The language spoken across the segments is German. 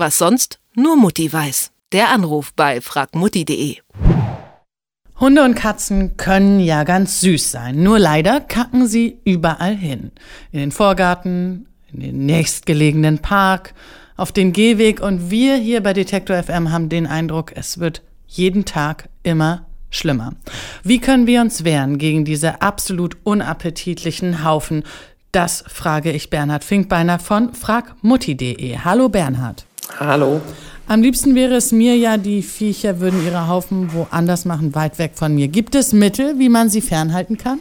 was sonst nur Mutti weiß. Der Anruf bei fragmutti.de. Hunde und Katzen können ja ganz süß sein, nur leider kacken sie überall hin. In den Vorgarten, in den nächstgelegenen Park, auf den Gehweg und wir hier bei Detektor FM haben den Eindruck, es wird jeden Tag immer schlimmer. Wie können wir uns wehren gegen diese absolut unappetitlichen Haufen? Das frage ich Bernhard Finkbeiner von fragmutti.de. Hallo Bernhard. Hallo. Am liebsten wäre es mir ja, die Viecher würden ihre Haufen woanders machen, weit weg von mir. Gibt es Mittel, wie man sie fernhalten kann?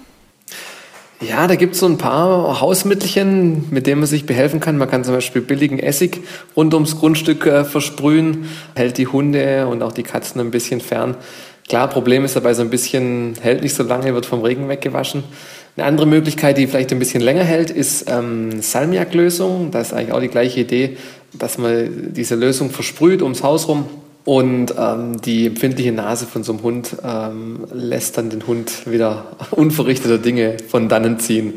Ja, da gibt es so ein paar Hausmittelchen, mit denen man sich behelfen kann. Man kann zum Beispiel billigen Essig rund ums Grundstück äh, versprühen, hält die Hunde und auch die Katzen ein bisschen fern. Klar, Problem ist dabei so ein bisschen, hält nicht so lange, wird vom Regen weggewaschen. Eine andere Möglichkeit, die vielleicht ein bisschen länger hält, ist ähm, Salmiaklösung. Das ist eigentlich auch die gleiche Idee dass man diese Lösung versprüht ums Haus rum und ähm, die empfindliche Nase von so einem Hund ähm, lässt dann den Hund wieder unverrichteter Dinge von dannen ziehen.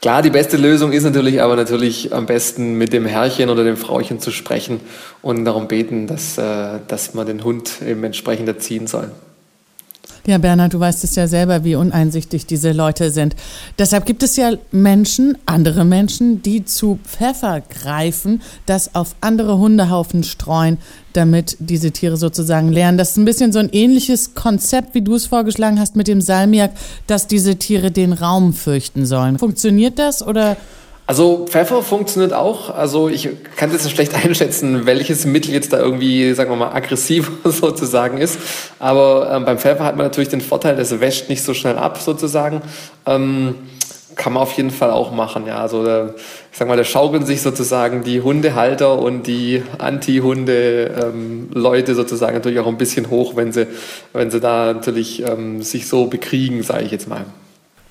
Klar, die beste Lösung ist natürlich aber natürlich am besten mit dem Herrchen oder dem Frauchen zu sprechen und darum beten, dass, äh, dass man den Hund eben entsprechend erziehen soll. Ja, Bernhard, du weißt es ja selber, wie uneinsichtig diese Leute sind. Deshalb gibt es ja Menschen, andere Menschen, die zu Pfeffer greifen, das auf andere Hundehaufen streuen, damit diese Tiere sozusagen lernen. Das ist ein bisschen so ein ähnliches Konzept, wie du es vorgeschlagen hast mit dem Salmiak, dass diese Tiere den Raum fürchten sollen. Funktioniert das oder also Pfeffer funktioniert auch. Also ich kann jetzt nicht schlecht einschätzen, welches Mittel jetzt da irgendwie, sagen wir mal, aggressiv sozusagen ist. Aber ähm, beim Pfeffer hat man natürlich den Vorteil, es wäscht nicht so schnell ab sozusagen. Ähm, kann man auf jeden Fall auch machen. Ja, also da, ich sag mal, da schaukeln sich sozusagen die Hundehalter und die Anti-Hunde-Leute ähm, sozusagen natürlich auch ein bisschen hoch, wenn sie, wenn sie da natürlich ähm, sich so bekriegen, sage ich jetzt mal.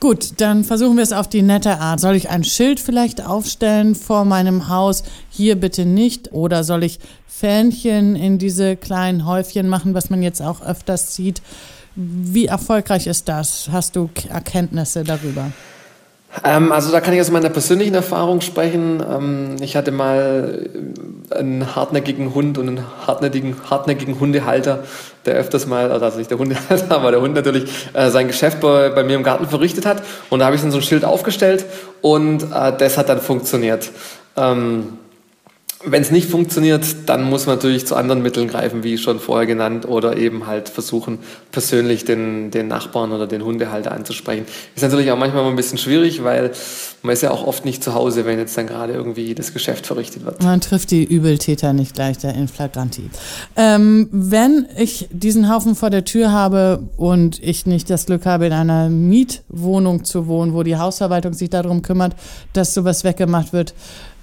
Gut, dann versuchen wir es auf die nette Art. Soll ich ein Schild vielleicht aufstellen vor meinem Haus? Hier bitte nicht. Oder soll ich Fähnchen in diese kleinen Häufchen machen, was man jetzt auch öfters sieht? Wie erfolgreich ist das? Hast du Erkenntnisse darüber? Ähm, also da kann ich aus meiner persönlichen Erfahrung sprechen. Ähm, ich hatte mal einen hartnäckigen Hund und einen hartnäckigen, hartnäckigen Hundehalter, der öfters mal, also nicht der Hundehalter, aber der Hund natürlich, äh, sein Geschäft bei, bei, mir im Garten verrichtet hat. Und da habe ich dann so ein Schild aufgestellt und äh, das hat dann funktioniert. Ähm, wenn es nicht funktioniert, dann muss man natürlich zu anderen Mitteln greifen, wie schon vorher genannt, oder eben halt versuchen, persönlich den, den Nachbarn oder den Hundehalter anzusprechen. Ist natürlich auch manchmal ein bisschen schwierig, weil man ist ja auch oft nicht zu Hause, wenn jetzt dann gerade irgendwie das Geschäft verrichtet wird. Man trifft die Übeltäter nicht gleich der in flagranti. Ähm, wenn ich diesen Haufen vor der Tür habe und ich nicht das Glück habe, in einer Mietwohnung zu wohnen, wo die Hausverwaltung sich darum kümmert, dass sowas weggemacht wird,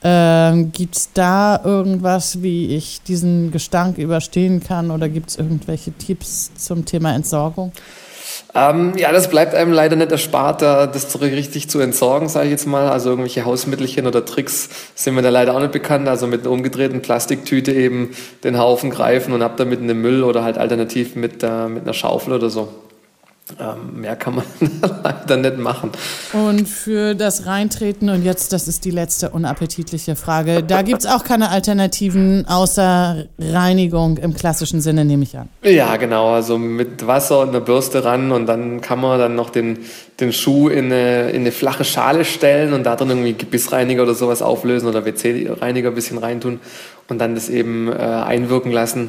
ähm, gibt es da irgendwas, wie ich diesen Gestank überstehen kann oder gibt es irgendwelche Tipps zum Thema Entsorgung? Ähm, ja, das bleibt einem leider nicht erspart, das richtig zu entsorgen, sage ich jetzt mal. Also irgendwelche Hausmittelchen oder Tricks sind mir da leider auch nicht bekannt. Also mit einer umgedrehten Plastiktüte eben den Haufen greifen und ab damit in den Müll oder halt alternativ mit, äh, mit einer Schaufel oder so. Ähm, mehr kann man leider nicht machen. Und für das Reintreten, und jetzt, das ist die letzte unappetitliche Frage, da gibt es auch keine Alternativen außer Reinigung im klassischen Sinne, nehme ich an. Ja, genau. Also mit Wasser und einer Bürste ran und dann kann man dann noch den, den Schuh in eine, in eine flache Schale stellen und da drin irgendwie Gebissreiniger oder sowas auflösen oder WC-Reiniger ein bisschen reintun und dann das eben äh, einwirken lassen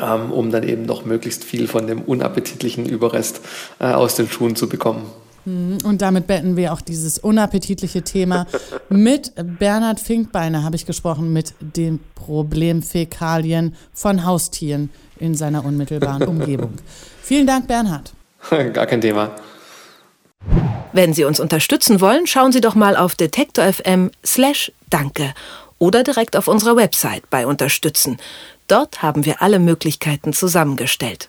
ähm, um dann eben noch möglichst viel von dem unappetitlichen Überrest äh, aus den Schuhen zu bekommen. Mhm. Und damit beenden wir auch dieses unappetitliche Thema. mit Bernhard Finkbeiner habe ich gesprochen mit dem Problem Fäkalien von Haustieren in seiner unmittelbaren Umgebung. Vielen Dank, Bernhard. Gar kein Thema. Wenn Sie uns unterstützen wollen, schauen Sie doch mal auf detektor.fm slash danke oder direkt auf unserer Website bei Unterstützen. Dort haben wir alle Möglichkeiten zusammengestellt.